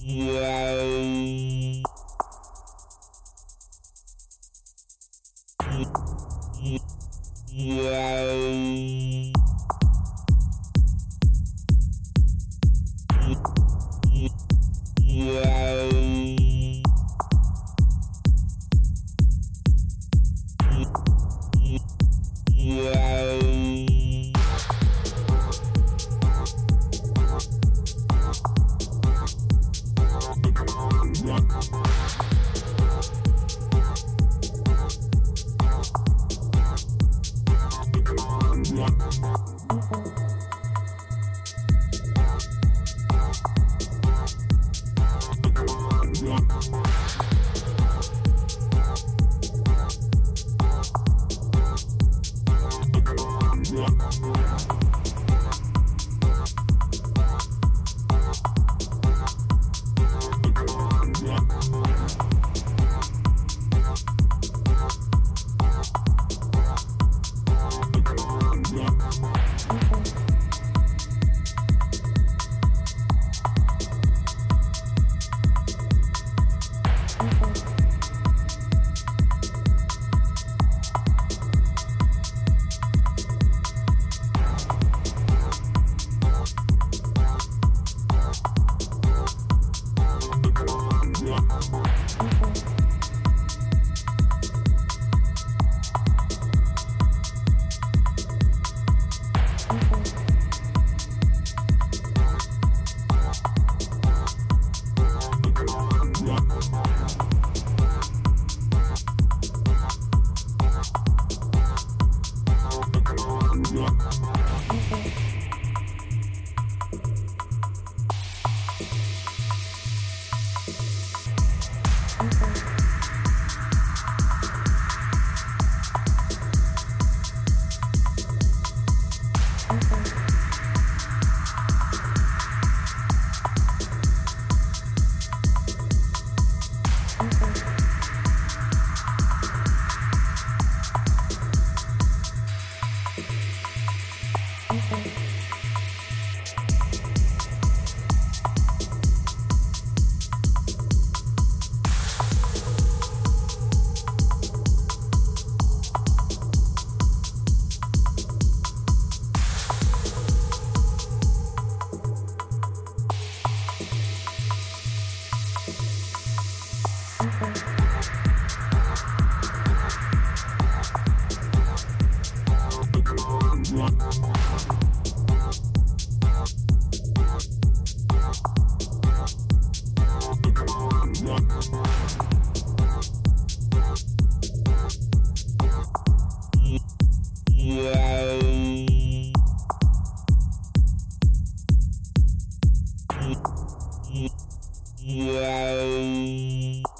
Yay. Yay. rock. York. Hey. Yeah.